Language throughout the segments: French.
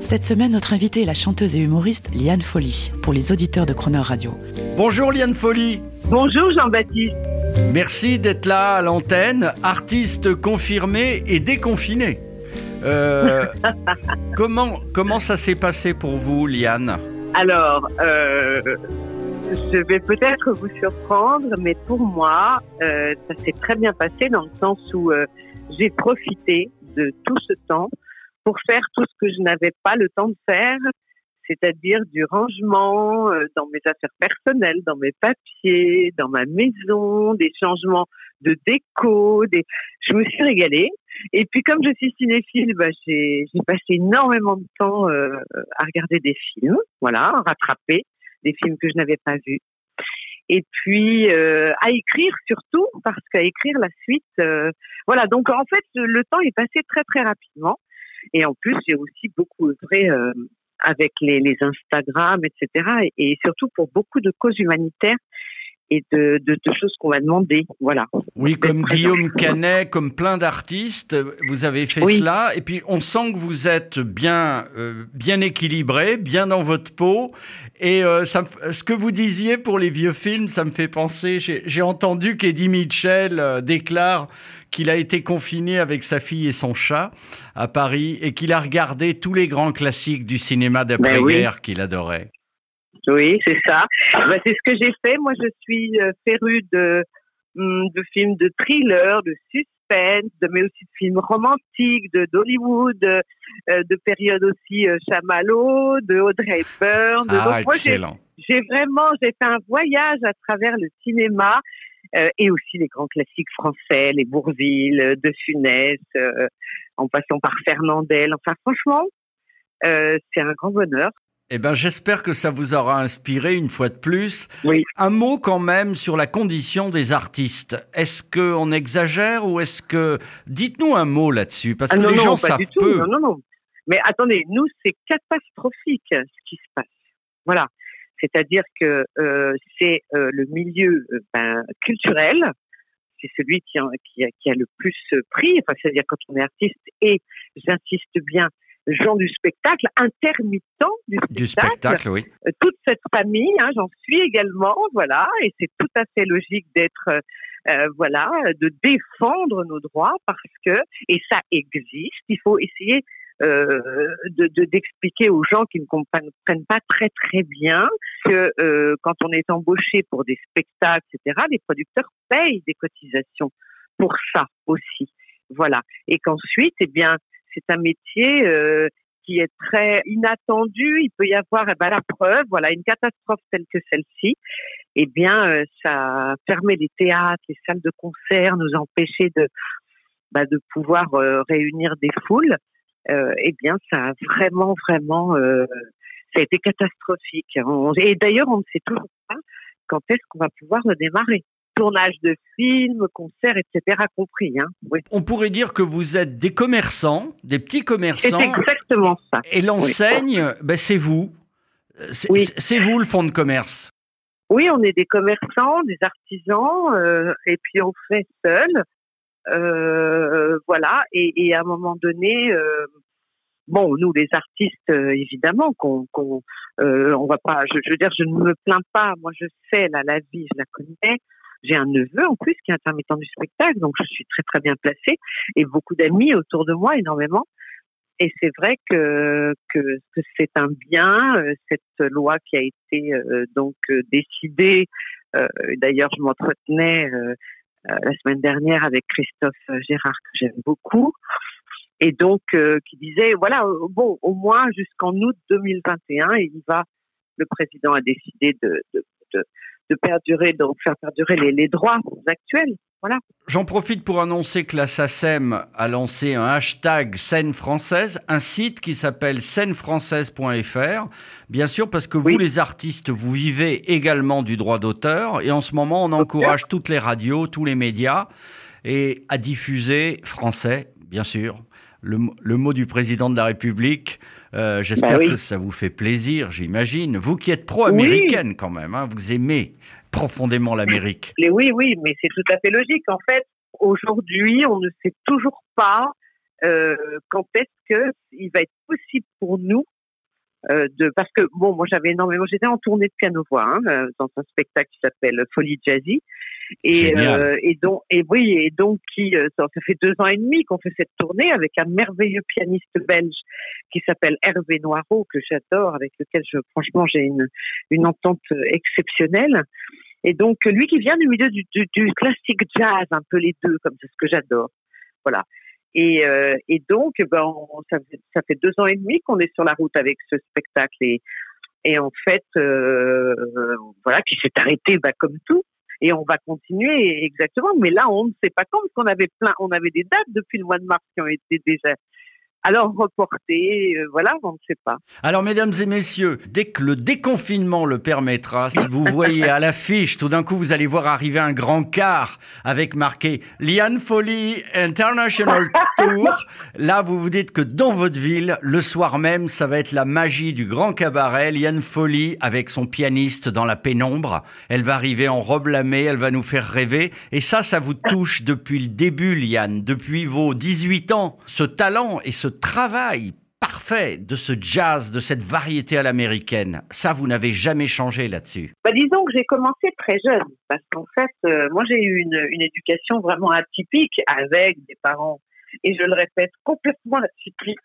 Cette semaine, notre invitée est la chanteuse et humoriste Liane Folly, pour les auditeurs de Croner Radio. Bonjour Liane Folly. Bonjour Jean-Baptiste. Merci d'être là à l'antenne, artiste confirmé et déconfiné. Euh, comment, comment ça s'est passé pour vous, Liane? Alors, euh, je vais peut-être vous surprendre, mais pour moi, euh, ça s'est très bien passé dans le sens où euh, j'ai profité de tout ce temps pour faire tout ce que je n'avais pas le temps de faire, c'est-à-dire du rangement euh, dans mes affaires personnelles, dans mes papiers, dans ma maison, des changements de déco. Des... Je me suis régalée. Et puis comme je suis cinéphile, bah, j'ai passé énormément de temps euh, à regarder des films, voilà, à rattraper des films que je n'avais pas vus. Et puis euh, à écrire surtout, parce qu'à écrire la suite, euh, voilà. Donc en fait, le temps est passé très très rapidement. Et en plus, j'ai aussi beaucoup œuvré euh, avec les, les Instagram, etc. Et, et surtout pour beaucoup de causes humanitaires et de, de, de choses qu'on m'a demandé. Voilà. Oui, comme. Guillaume Canet, comme plein d'artistes, vous avez fait Oui. cela. Et puis, on sent que vous êtes bien, euh, bien équilibré, bien dans votre peau. Et euh, ça ce que vous disiez pour les vieux films, ça me fait penser. J'ai entendu qu'Eddie Mitchell euh, déclare qu'il a été confiné avec sa fille et son chat à Paris et qu'il a regardé tous les grands classiques du cinéma d'après-guerre qu'il adorait. Oui, c'est ça. Bah, c'est ce que j'ai fait. Moi, je suis euh, férue de, hum, de films de thriller, de suspense, de, mais aussi de films romantiques, de d'Hollywood, euh, de périodes aussi euh, Chamallow, de Audrey Hepburn. de- Ah, donc, excellent. j'ai vraiment j'ai fait un voyage à travers le cinéma euh, et aussi les grands classiques français, les Bourville, euh, De Funès, en passant par Fernandel. Enfin, franchement, c'est un grand bonheur. Eh ben, j'espère que ça vous aura inspiré une fois de plus. Oui. Un mot quand même sur la condition des artistes. Est-ce qu'on exagère ou est-ce que... Dites-nous un mot là-dessus, parce Ah que non, les non, gens pas savent du tout. peu. Non, non, non. Mais attendez, nous, c'est catastrophique ce qui se passe. Voilà. C'est-à-dire que euh, c'est euh, le milieu euh, ben, culturel, c'est celui qui, en- qui, a, qui a le plus pris. Enfin, c'est-à-dire quand on est artiste et, j'insiste bien, gens du spectacle, intermittent du spectacle, Du spectacle, oui. euh, toute cette famille, hein, j'en suis également, voilà, et c'est tout à fait logique d'être, euh, voilà, de défendre nos droits parce que, et ça existe, il faut essayer euh, de de- d'expliquer aux gens qui ne comprennent comprennent pas très très bien que euh, quand on est embauché pour des spectacles, etc., les producteurs payent des cotisations pour ça aussi, voilà, et qu'ensuite, eh bien, c'est un métier euh, qui est très inattendu. Il peut y avoir, eh ben, la preuve, voilà, une catastrophe telle que celle-ci, eh bien, euh, ça fermait les théâtres, les salles de concert, nous empêcher de, bah, pouvoir euh, réunir des foules. Eh bien, ça a vraiment, vraiment, ça a été catastrophique. Et d'ailleurs, on ne sait toujours pas quand est-ce qu'on va pouvoir redémarrer. Tournage de films, concerts, etc. compris. Hein. Oui. On pourrait dire que vous êtes des commerçants, des petits C'est commerçants, exactement ça. et l'enseigne, ben, c'est vous. C'est Oui. c'est vous le fonds de commerce. Oui, on est des commerçants, des artisans, euh, et puis on fait seul. Euh, voilà, et, et à un moment donné, euh, bon, nous les artistes, évidemment, qu'on, on va pas. Je, je veux dire, je ne me plains pas. Moi, je sais là, la vie, je la connais. J'ai un neveu en plus qui est intermittent du spectacle, donc je suis très très bien placée, et beaucoup d'amis autour de moi, énormément. Et c'est vrai que, que, c'est un bien, euh, cette loi qui a été euh, donc euh, décidée. D'ailleurs, je m'entretenais la semaine dernière avec Christophe Gérard, que j'aime beaucoup, et donc qui disait, voilà, bon, au moins jusqu'en août 2021, il va, le président a décidé de, de perdurer, donc faire perdurer les, les droits actuels. Voilà. J'en profite pour annoncer que la SACEM a lancé un hashtag scène française, un site qui s'appelle scènefrançaise.fr. Bien sûr, parce que vous, les artistes, vous vivez également du droit d'auteur. Et en ce moment, on encourage toutes les radios, tous les médias, et à diffuser français, bien sûr. Le mot du président de la République. Euh, J'espère Bah oui. que ça vous fait plaisir, j'imagine. Vous qui êtes pro-américaine quand même, hein, vous aimez profondément l'Amérique. Oui, oui, mais c'est tout à fait logique. En fait, aujourd'hui, on ne sait toujours pas euh, quand est-ce que il va être possible pour nous euh, de parce que bon, moi j'avais énormément, j'étais en tournée de piano voix hein, dans un spectacle qui s'appelle Folie Jazzy et euh, et donc et oui et donc qui euh, ça, fait deux ans et demi qu'on fait cette tournée avec un merveilleux pianiste belge qui s'appelle Hervé Noireau que j'adore avec lequel je franchement j'ai une une entente exceptionnelle et donc, lui qui vient du milieu du, du, du classique jazz, un peu les deux, comme c'est ce que j'adore. Voilà. Et, euh, et donc, ben, on- ça, fait, ça fait deux ans et demi qu'on est sur la route avec ce spectacle. Et, et en fait, euh, voilà, qui s'est arrêté ben, comme tout. Et on va continuer exactement. Mais là, on ne sait pas quand, parce qu'on avait plein, on avait des dates depuis le mois de mars qui ont été déjà alors reportées. euh, voilà, on ne sait pas. Alors, mesdames et messieurs, dès que le déconfinement le permettra, si vous voyez à l'affiche, tout d'un coup, vous allez voir arriver un grand car avec marqué Liane Folly International Tour. Là, vous vous dites que dans votre ville, le soir même, ça va être la magie du grand cabaret. Liane Folly avec son pianiste dans la pénombre. Elle va arriver en robe lamée, elle va nous faire rêver. Et ça, ça vous touche depuis le début, Liane, depuis vos 18 ans. Ce talent et ce travail parfait de ce jazz, de cette variété à l'américaine. Ça, vous n'avez jamais changé là-dessus. Bah, disons que j'ai commencé très jeune, parce qu'en fait, euh, moi j'ai eu une, éducation vraiment atypique avec des parents, et je le répète, complètement atypique.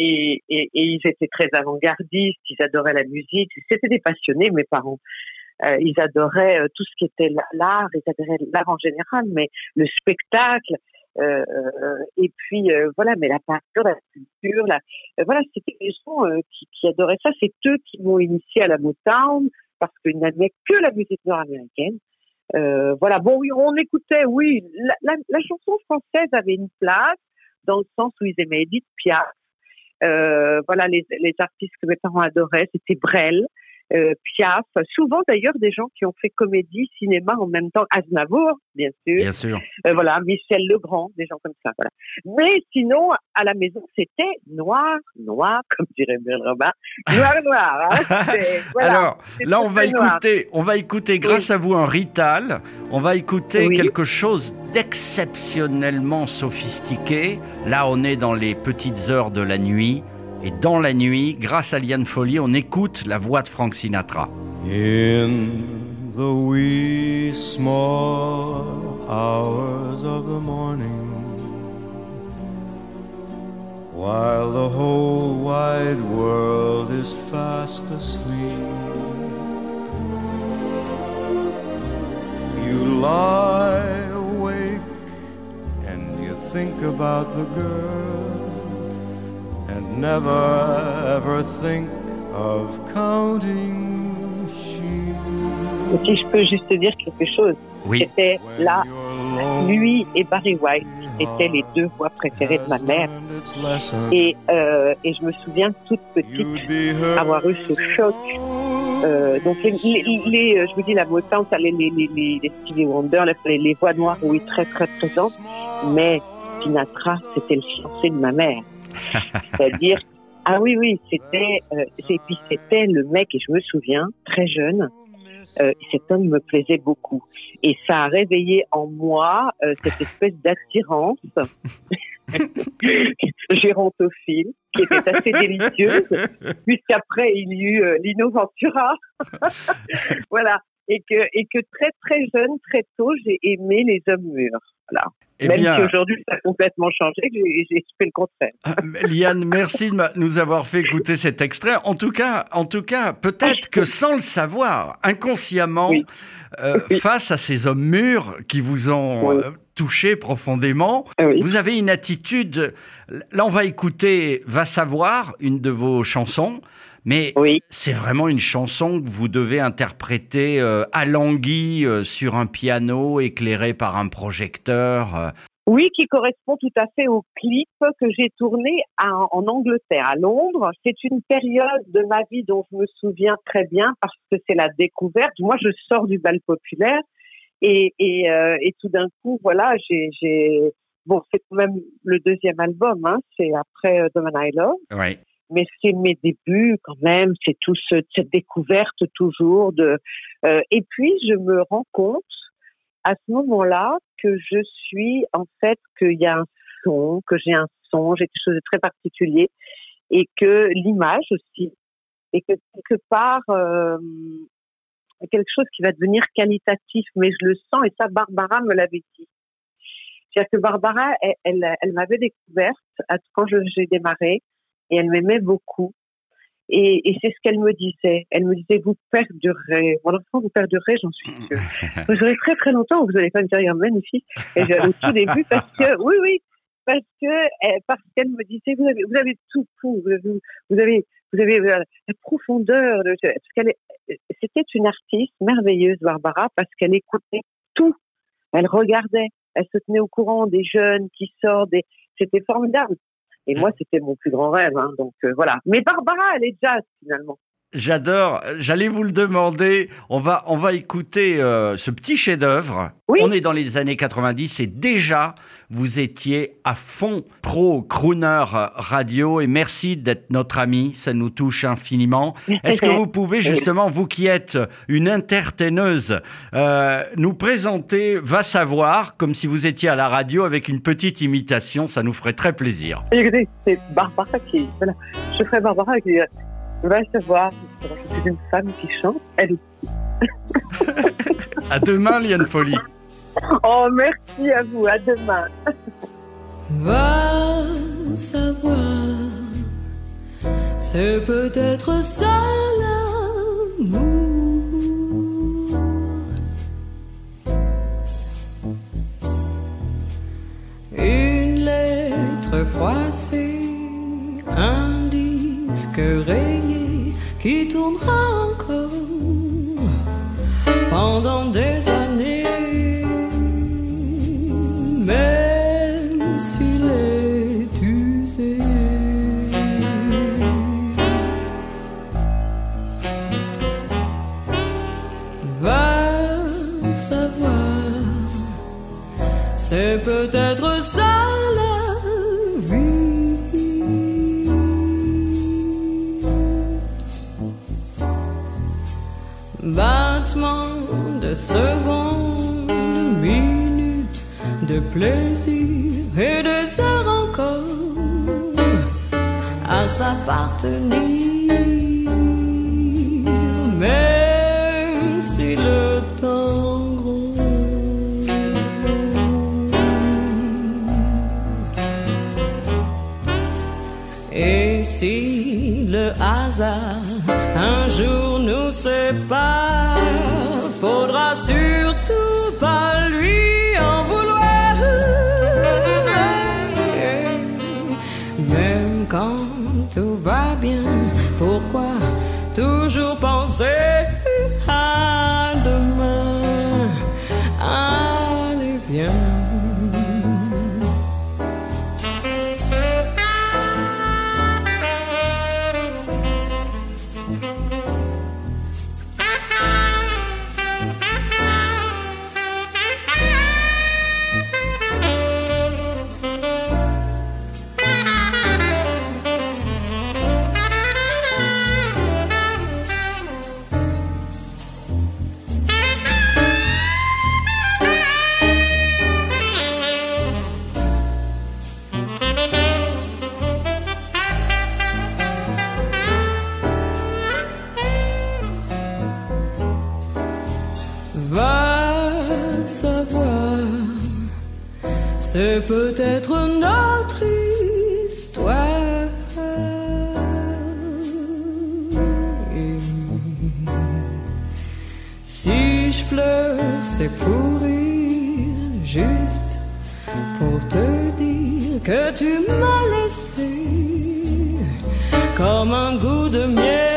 Et ils étaient très avant-gardistes, ils adoraient la musique, c'était des passionnés, mes parents. Euh, ils adoraient euh, tout ce qui était l'art, ils adoraient l'art en général, mais le spectacle, euh, euh, et puis euh, voilà, mais la peinture, la sculpture, voilà, c'était des gens qui, adoraient ça. C'est eux qui m'ont initié à la Motown parce qu'ils n'aimaient que la musique nord-américaine. Voilà, bon, oui, on écoutait, oui, la, chanson française avait une place dans le sens où ils aimaient Edith Piaf. Voilà, les, les artistes que mes parents adoraient, c'était Brel, euh, Piaf, souvent d'ailleurs des gens qui ont fait comédie, cinéma en même temps, Aznavour, bien sûr, Bien sûr. euh, voilà, Michel Legrand, des gens comme ça, voilà. Mais sinon, à la maison, c'était noir, noir, comme dirait Muriel Robin, noir, noir. hein, voilà. Alors, là, on va noir. écouter, on va écouter, grâce à vous, un Rital. On va écouter Oui. quelque chose d'exceptionnellement sophistiqué. Là, on est dans les petites heures de la nuit. Et dans la nuit, grâce à Liane Folly, on écoute la voix de Frank Sinatra. In the wee small hours of the morning, while the whole wide world is fast asleep, you lie awake and you think about the girl never ever think of counting sheep. Si je peux juste dire quelque chose, Oui. c'était là, lui et Barry White étaient les deux voix préférées de ma mère. Et, euh, et je me souviens toute petite avoir eu ce choc. Euh, donc les, les, les- euh, je vous dis la Motown, ça, les, les, les, les, les Stevie Wonder, les, les voix noires, oui, très très présentes. Mais Sinatra, c'était le fiancé de ma mère. C'est-à-dire, ah oui, oui, c'était, euh, et puis c'était le mec, et je me souviens, très jeune, euh, cet homme me plaisait beaucoup. Et ça a réveillé en moi euh, cette espèce d'attirance gérontophile qui était assez délicieuse, puisqu'après il y eut euh, Lino Ventura. voilà. Et que, et que très très jeune, très tôt, j'ai aimé les hommes mûrs. Voilà. Eh Même si aujourd'hui ça a complètement changé, j'ai fait le contraire. euh, Liane, merci de nous avoir fait écouter cet extrait. En tout cas, en tout cas, peut-être que sans le savoir, inconsciemment, Oui. euh, Oui. face à ces hommes mûrs qui vous ont Oui. euh, touché profondément, Ah. Vous avez une attitude. Là, on va écouter Va savoir, une de vos chansons. Mais Oui. c'est vraiment une chanson que vous devez interpréter euh, à languille euh, sur un piano éclairé par un projecteur. euh. Oui, qui correspond tout à fait au clip que j'ai tourné à- en Angleterre, à Londres. C'est une période de ma vie dont je me souviens très bien parce que c'est la découverte. Moi, je sors du bal populaire et, et, et tout d'un coup, voilà, j'ai, bon, c'est quand même le deuxième album, hein, c'est après The Man I Love, Ouais. Mais c'est mes débuts quand même. C'est tout ce, cette découverte toujours de. euh, et puis, je me rends compte à ce moment-là que je suis en fait qu'il y a un son, que j'ai un son, j'ai quelque chose de très particulier et que l'image aussi et que quelque part euh, quelque chose qui va devenir qualitatif, mais je le sens et ça Barbara me l'avait dit. C'est-à-dire que Barbara, elle, elle, elle m'avait découverte quand j'ai démarré et elle m'aimait beaucoup. Et, et c'est ce qu'elle me disait. Elle me disait, vous perdurez. Mon enfant, vous perdurez, j'en suis sûre. vous aurez très très longtemps, vous allez pas me dire, regarde, magnifique. Et je- au tout début, parce que, oui, oui, parce que, eh, parce qu'elle me disait, vous avez, vous avez tout pour, vous avez, vous avez, vous avez la profondeur. de- parce qu'elle est- c'était une artiste merveilleuse, Barbara, parce qu'elle écoutait tout. Elle regardait, elle se tenait au courant des jeunes qui sortent, des... c'était formidable. Et moi, c'était mon plus grand rêve, hein, donc euh, voilà. Mais Barbara, elle est jazz finalement. J'adore. J'allais vous le demander. On va, on va écouter euh, ce petit chef-d'œuvre. Oui. On est dans les années 90 et déjà vous étiez à fond pro crooner radio et merci d'être notre ami. Ça nous touche infiniment. Est-ce que vous pouvez justement, vous qui êtes une entertaineuse, euh, nous présenter Va savoir comme si vous étiez à la radio avec une petite imitation. Ça nous ferait très plaisir. Écoutez, c'est Barbara qui, voilà, je ferai Barbara qui euh, va savoir. C'est une femme qui chante. Elle À demain, Liane Folie. Oh, merci à vous. À demain. Va savoir, c'est peut-être ça l'amour. Une lettre froissée, rayé qui tournera encore pendant des années. Même s'il est usé. Va savoir, c'est peut-être ça de plaisir et heures encore à s'appartenir. Même si le temps gronde. Et si le hasard un jour nous sépare, faudra surtout pas Même quand tout va bien, pourquoi toujours penser peut-être notre histoire. Si je pleure, c'est pour rire, juste pour te dire que tu m'as laissé comme un goût de miel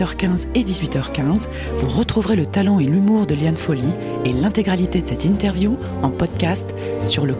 Demain à 8h15 et 18h15, vous retrouverez le talent et l'humour de Liane Folly et l'intégralité de cette interview en podcast sur le.